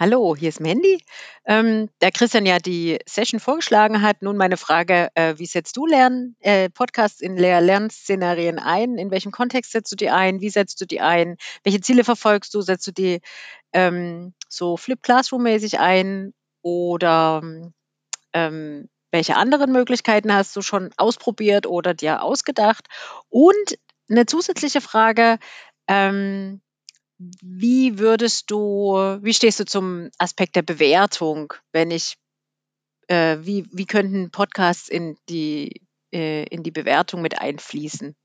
Hallo, hier ist Mandy. Ähm, da Christian ja die Session vorgeschlagen hat, nun meine Frage, äh, wie setzt du Lern äh, Podcasts in Lehr Lernszenarien ein? In welchem Kontext setzt du die ein? Wie setzt du die ein? Welche Ziele verfolgst du? Setzt du die ähm, so Flip Classroom-mäßig ein? Oder ähm, welche anderen Möglichkeiten hast du schon ausprobiert oder dir ausgedacht? Und eine zusätzliche Frage, ähm, wie würdest du wie stehst du zum Aspekt der Bewertung, wenn ich äh, wie wie könnten Podcasts in die äh, in die Bewertung mit einfließen?